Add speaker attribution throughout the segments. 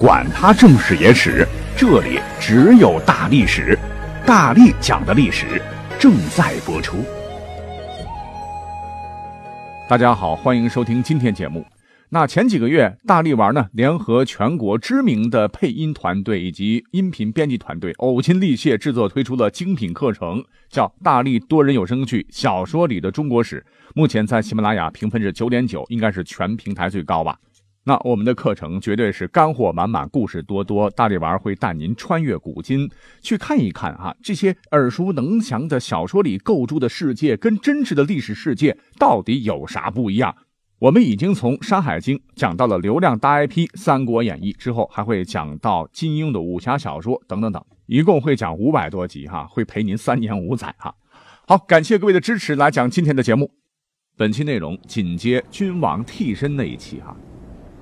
Speaker 1: 管他正史野史，这里只有大历史，大力讲的历史正在播出。大家好，欢迎收听今天节目。那前几个月，大力丸呢联合全国知名的配音团队以及音频编辑团队，呕心沥血制作推出了精品课程，叫《大力多人有声剧小说里的中国史》。目前在喜马拉雅评分是九点九，应该是全平台最高吧。那我们的课程绝对是干货满满，故事多多。大力丸会带您穿越古今，去看一看啊，这些耳熟能详的小说里构筑的世界，跟真实的历史世界到底有啥不一样？我们已经从《山海经》讲到了流量大 IP《三国演义》，之后还会讲到金庸的武侠小说等等等，一共会讲五百多集哈，会陪您三年五载哈。好，感谢各位的支持，来讲今天的节目。本期内容紧接君王替身那一期哈。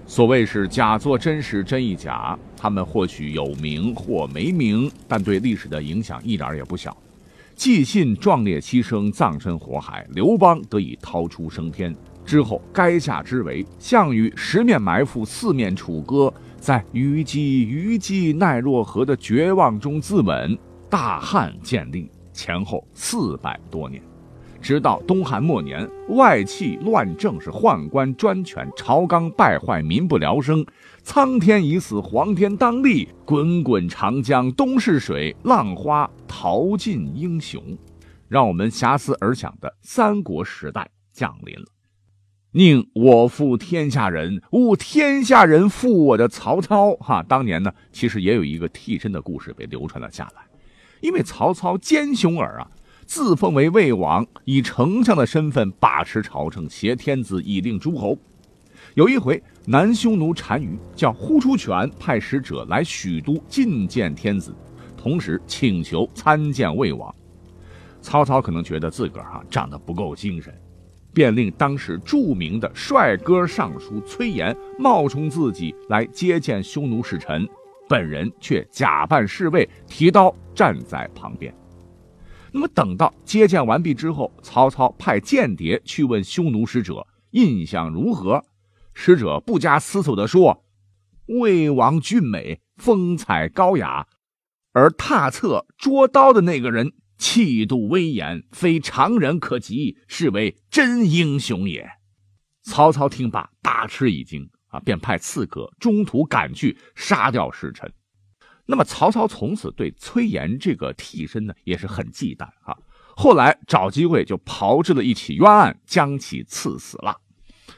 Speaker 1: 所谓是假作真实真亦假，他们或许有名或没名，但对历史的影响一点也不小。纪信壮烈牺牲，葬身火海，刘邦得以逃出升天。之后，垓下之围，项羽十面埋伏，四面楚歌，在虞姬虞姬奈若何的绝望中自刎。大汉建立前后四百多年。直到东汉末年，外戚乱政，是宦官专权，朝纲败坏，民不聊生。苍天已死，黄天当立，滚滚长江东逝水，浪花淘尽英雄。让我们遐思而想的三国时代降临了。宁我负天下人，勿天下人负我的曹操。哈，当年呢，其实也有一个替身的故事被流传了下来，因为曹操奸雄耳啊。自封为魏王，以丞相的身份把持朝政，挟天子以令诸侯。有一回，南匈奴单于叫呼出权派使者来许都觐见天子，同时请求参见魏王。曹操可能觉得自个儿啊长得不够精神，便令当时著名的帅哥尚书崔琰冒充自己来接见匈奴使臣，本人却假扮侍卫，提刀站在旁边。那么等到接见完毕之后，曹操派间谍去问匈奴使者印象如何。使者不加思索地说：“魏王俊美，风采高雅，而踏策捉刀的那个人气度威严，非常人可及，是为真英雄也。”曹操听罢大吃一惊啊，便派刺客中途赶去杀掉使臣。那么曹操从此对崔琰这个替身呢也是很忌惮啊。后来找机会就炮制了一起冤案，将其赐死了。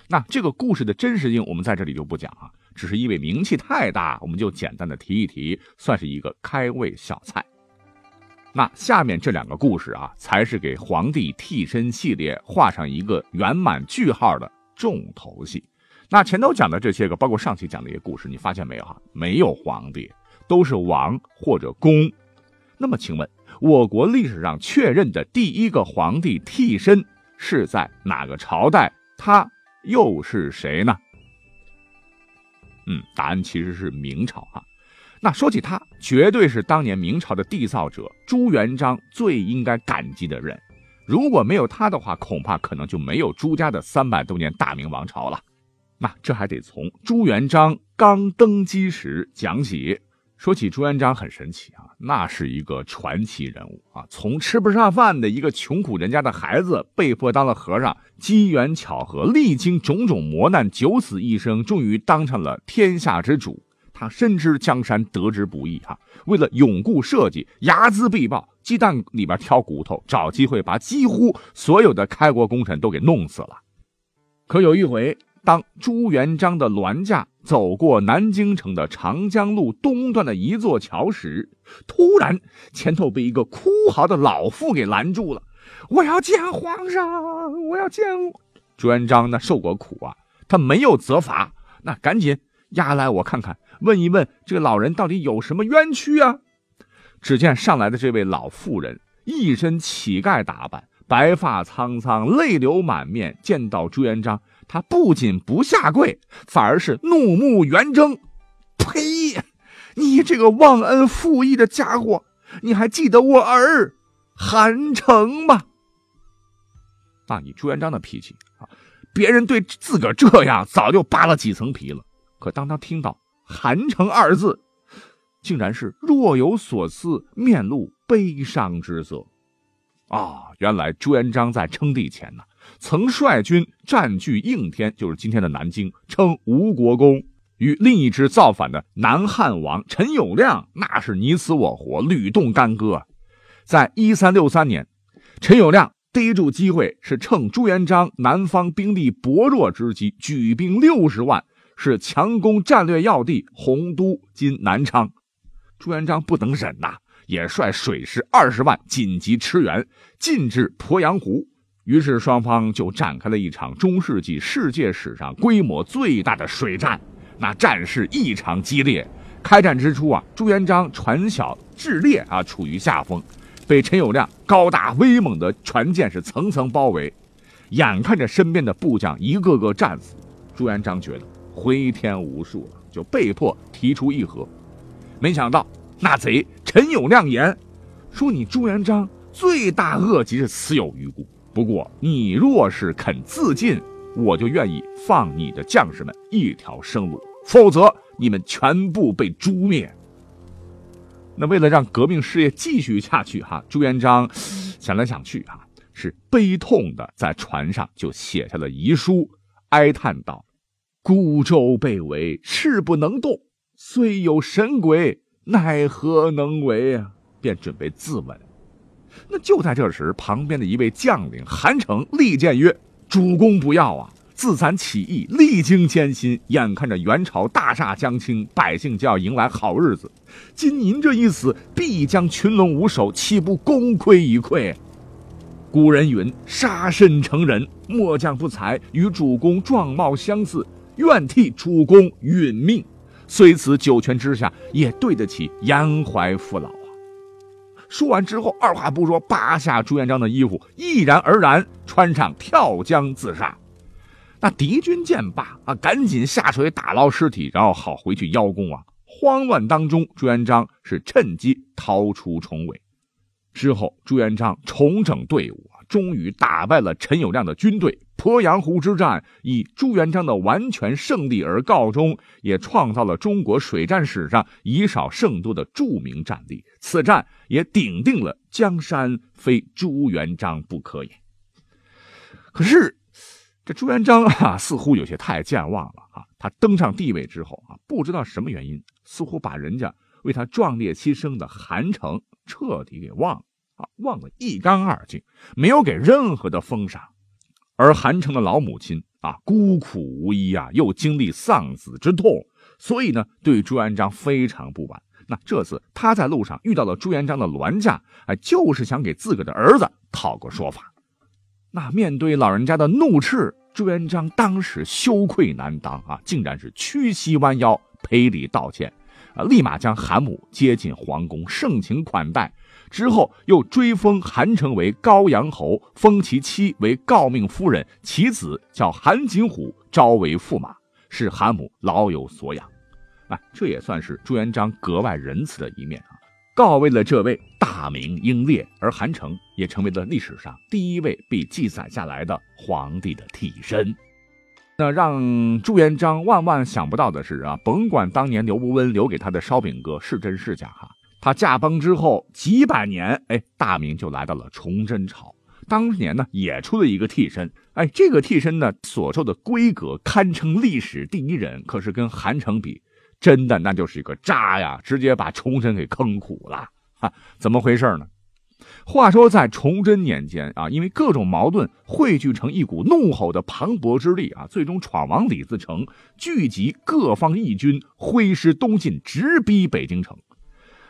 Speaker 1: 那这个故事的真实性我们在这里就不讲啊，只是因为名气太大，我们就简单的提一提，算是一个开胃小菜。那下面这两个故事啊，才是给皇帝替身系列画上一个圆满句号的重头戏。那前头讲的这些个，包括上期讲的一些故事，你发现没有哈？没有皇帝。都是王或者公，那么请问，我国历史上确认的第一个皇帝替身是在哪个朝代？他又是谁呢？嗯，答案其实是明朝啊。那说起他，绝对是当年明朝的缔造者朱元璋最应该感激的人。如果没有他的话，恐怕可能就没有朱家的三百多年大明王朝了。那这还得从朱元璋刚登基时讲起。说起朱元璋很神奇啊，那是一个传奇人物啊！从吃不上饭的一个穷苦人家的孩子，被迫当了和尚，机缘巧合，历经种种磨难，九死一生，终于当上了天下之主。他深知江山得之不易啊，为了永固社稷，睚眦必报，鸡蛋里边挑骨头，找机会把几乎所有的开国功臣都给弄死了。可有一回。当朱元璋的銮驾走过南京城的长江路东段的一座桥时，突然前头被一个哭嚎的老妇给拦住了。我要见皇上，我要见朱元璋。那受过苦啊，他没有责罚，那赶紧押来我看看，问一问这个老人到底有什么冤屈啊？只见上来的这位老妇人一身乞丐打扮，白发苍苍，泪流满面，见到朱元璋。他不仅不下跪，反而是怒目圆睁。呸！你这个忘恩负义的家伙，你还记得我儿韩城吗？那以朱元璋的脾气啊，别人对自个儿这样早就扒了几层皮了。可当他听到韩城二字，竟然是若有所思，面露悲伤之色。啊，原来朱元璋在称帝前呢，曾率军占据应天，就是今天的南京，称吴国公，与另一支造反的南汉王陈友谅那是你死我活，屡动干戈。在一三六三年，陈友谅逮住机会，是趁朱元璋南方兵力薄弱之机，举兵六十万，是强攻战略要地洪都（今南昌）。朱元璋不能忍呐，也率水师二十万紧急驰援，进至鄱阳湖。于是双方就展开了一场中世纪世界史上规模最大的水战。那战事异常激烈。开战之初啊，朱元璋船小智劣啊，处于下风。被陈友谅高大威猛的船舰是层层包围，眼看着身边的部将一个个战死，朱元璋觉得回天无术了，就被迫提出议和。没想到那贼陈友谅言说：“你朱元璋罪大恶极，是死有余辜。不过你若是肯自尽，我就愿意放你的将士们一条生路；否则，你们全部被诛灭。”那为了让革命事业继续下去，哈，朱元璋想来想去，哈，是悲痛的在船上就写下了遗书，哀叹道：“孤舟被围，势不能动，虽有神鬼，奈何能为啊？”便准备自刎。那就在这时，旁边的一位将领韩城力谏曰：“主公不要啊！”自咱起义，历经艰辛，眼看着元朝大厦将倾，百姓就要迎来好日子。今您这一死，必将群龙无首，岂不功亏一篑？古人云：“杀身成仁，末将不才，与主公状貌相似，愿替主公殒命。虽此九泉之下，也对得起严怀父老！”说完之后，二话不说，扒下朱元璋的衣服，毅然而然穿上，跳江自杀。那敌军见罢啊，赶紧下水打捞尸体，然后好回去邀功啊。慌乱当中，朱元璋是趁机逃出重围。之后，朱元璋重整队伍，终于打败了陈友谅的军队。鄱阳湖之战以朱元璋的完全胜利而告终，也创造了中国水战史上以少胜多的著名战例。此战也顶定了江山非朱元璋不可也。可是。这朱元璋啊，似乎有些太健忘了啊！他登上帝位之后啊，不知道什么原因，似乎把人家为他壮烈牺牲的韩城彻底给忘了啊，忘得一干二净，没有给任何的封赏。而韩城的老母亲啊，孤苦无依啊，又经历丧子之痛，所以呢，对朱元璋非常不满。那这次他在路上遇到了朱元璋的銮驾，哎，就是想给自个的儿子讨个说法。那面对老人家的怒斥。朱元璋当时羞愧难当啊，竟然是屈膝弯腰赔礼道歉，啊，立马将韩母接进皇宫，盛情款待。之后又追封韩城为高阳侯，封其妻为诰命夫人，其子叫韩景虎，招为驸马，使韩母老有所养。啊，这也算是朱元璋格外仁慈的一面啊。告慰了这位大明英烈，而韩城也成为了历史上第一位被记载下来的皇帝的替身。那让朱元璋万万想不到的是啊，甭管当年刘伯温留给他的烧饼哥是真是假哈，他驾崩之后几百年，哎，大明就来到了崇祯朝。当年呢，也出了一个替身，哎，这个替身呢所受的规格堪称历史第一人，可是跟韩城比。真的，那就是一个渣呀！直接把崇祯给坑苦了，哈，怎么回事呢？话说在崇祯年间啊，因为各种矛盾汇聚成一股怒吼的磅礴之力啊，最终闯王李自成聚集各方义军，挥师东进，直逼北京城。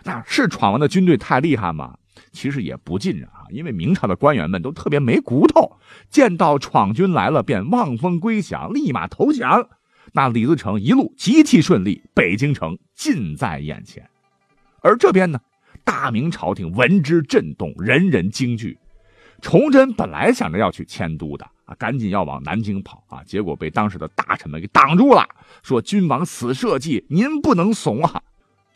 Speaker 1: 那是闯王的军队太厉害吗？其实也不尽然啊，因为明朝的官员们都特别没骨头，见到闯军来了便望风归降，立马投降。那李自成一路极其顺利，北京城近在眼前。而这边呢，大明朝廷闻之震动，人人惊惧。崇祯本来想着要去迁都的啊，赶紧要往南京跑啊，结果被当时的大臣们给挡住了，说君王死社稷，您不能怂啊。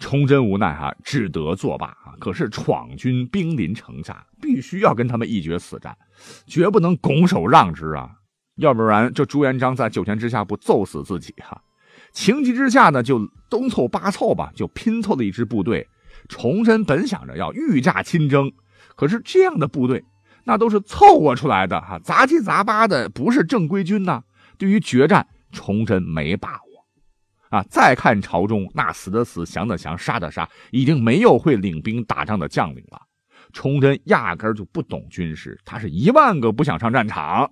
Speaker 1: 崇祯无奈啊，只得作罢啊。可是闯军兵临城下，必须要跟他们一决死战，绝不能拱手让之啊。要不然，这朱元璋在九泉之下不揍死自己哈？情急之下呢，就东凑八凑吧，就拼凑了一支部队。崇祯本想着要御驾亲征，可是这样的部队，那都是凑合出来的哈，杂七杂八的，不是正规军呐。对于决战，崇祯没把握啊。再看朝中那死的死，降的降，杀的杀，已经没有会领兵打仗的将领了。崇祯压根就不懂军事，他是一万个不想上战场。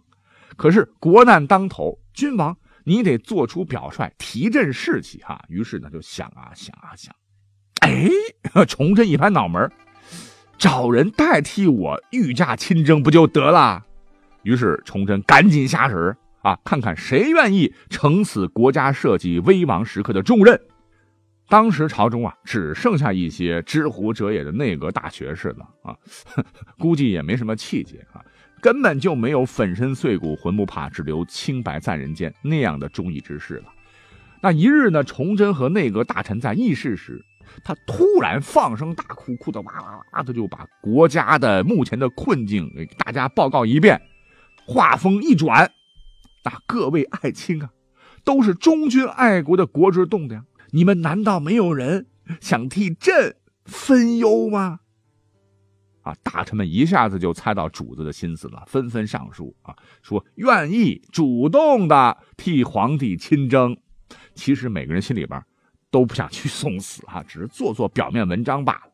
Speaker 1: 可是国难当头，君王你得做出表率，提振士气哈。于是呢，就想啊想啊想。哎，崇祯一拍脑门，找人代替我御驾亲征不就得了？于是崇祯赶紧下旨啊，看看谁愿意承此国家社稷危亡时刻的重任。当时朝中啊，只剩下一些知乎者也的内阁大学士了啊，估计也没什么气节啊，根本就没有粉身碎骨浑不怕，只留清白在人间那样的忠义之士了。那一日呢，崇祯和内阁大臣在议事时。他突然放声大哭，哭得哇哇哇的，就把国家的目前的困境给大家报告一遍。话锋一转，那各位爱卿啊，都是忠君爱国的国之栋梁，你们难道没有人想替朕分忧吗？啊，大臣们一下子就猜到主子的心思了，纷纷上书啊，说愿意主动的替皇帝亲征。其实每个人心里边。都不想去送死啊，只是做做表面文章罢了。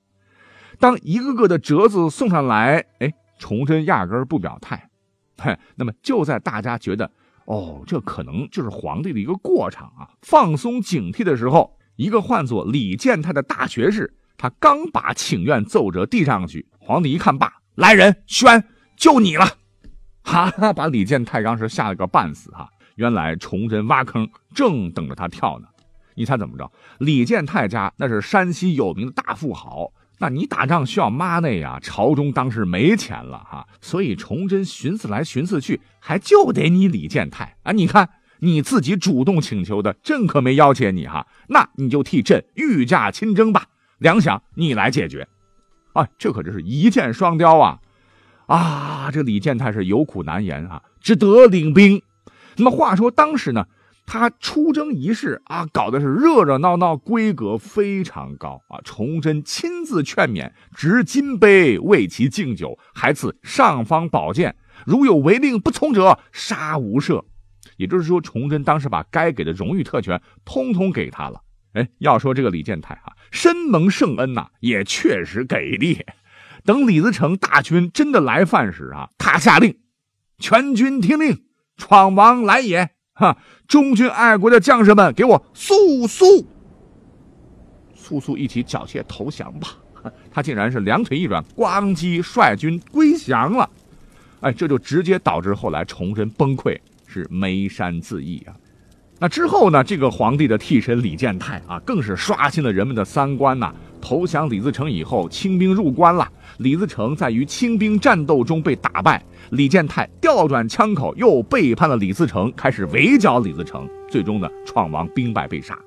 Speaker 1: 当一个个的折子送上来，哎，崇祯压根不表态。嘿，那么就在大家觉得哦，这可能就是皇帝的一个过场啊，放松警惕的时候，一个唤作李建泰的大学士，他刚把请愿奏折递上去，皇帝一看罢，来人宣，就你了，哈，把李建泰当时吓了个半死哈。原来崇祯挖坑，正等着他跳呢。你猜怎么着？李建泰家那是山西有名的大富豪，那你打仗需要 money 呀，朝中当时没钱了哈，所以崇祯寻思来寻思去，还就得你李建泰啊！你看你自己主动请求的，朕可没要挟你哈，那你就替朕御驾亲征吧，粮饷你来解决。哎，这可真是一箭双雕啊！啊，这李建泰是有苦难言啊，只得领兵。那么话说当时呢？他出征仪式啊，搞的是热热闹闹，规格非常高啊。崇祯亲自劝勉，执金杯为其敬酒，还赐尚方宝剑，如有违令不从者，杀无赦。也就是说，崇祯当时把该给的荣誉特权通通给他了。哎，要说这个李建泰啊，深蒙圣恩呐，也确实给力。等李自成大军真的来犯时啊，他下令，全军听令，闯王来也。哈，忠君爱国的将士们，给我速速速速一起缴械投降吧！他竟然是两腿一软，咣叽率军归降了。哎，这就直接导致后来崇祯崩溃，是眉山自缢啊。那之后呢？这个皇帝的替身李建泰啊，更是刷新了人们的三观呐。投降李自成以后，清兵入关了。李自成在与清兵战斗中被打败，李建泰调转枪口，又背叛了李自成，开始围剿李自成。最终呢，闯王兵败被杀。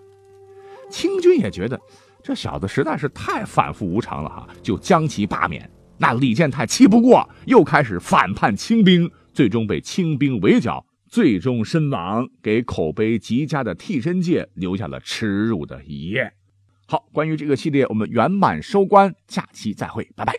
Speaker 1: 清军也觉得这小子实在是太反复无常了哈，就将其罢免。那李建泰气不过，又开始反叛清兵，最终被清兵围剿。最终身亡，给口碑极佳的替身界留下了耻辱的一页。好，关于这个系列，我们圆满收官，下期再会，拜拜。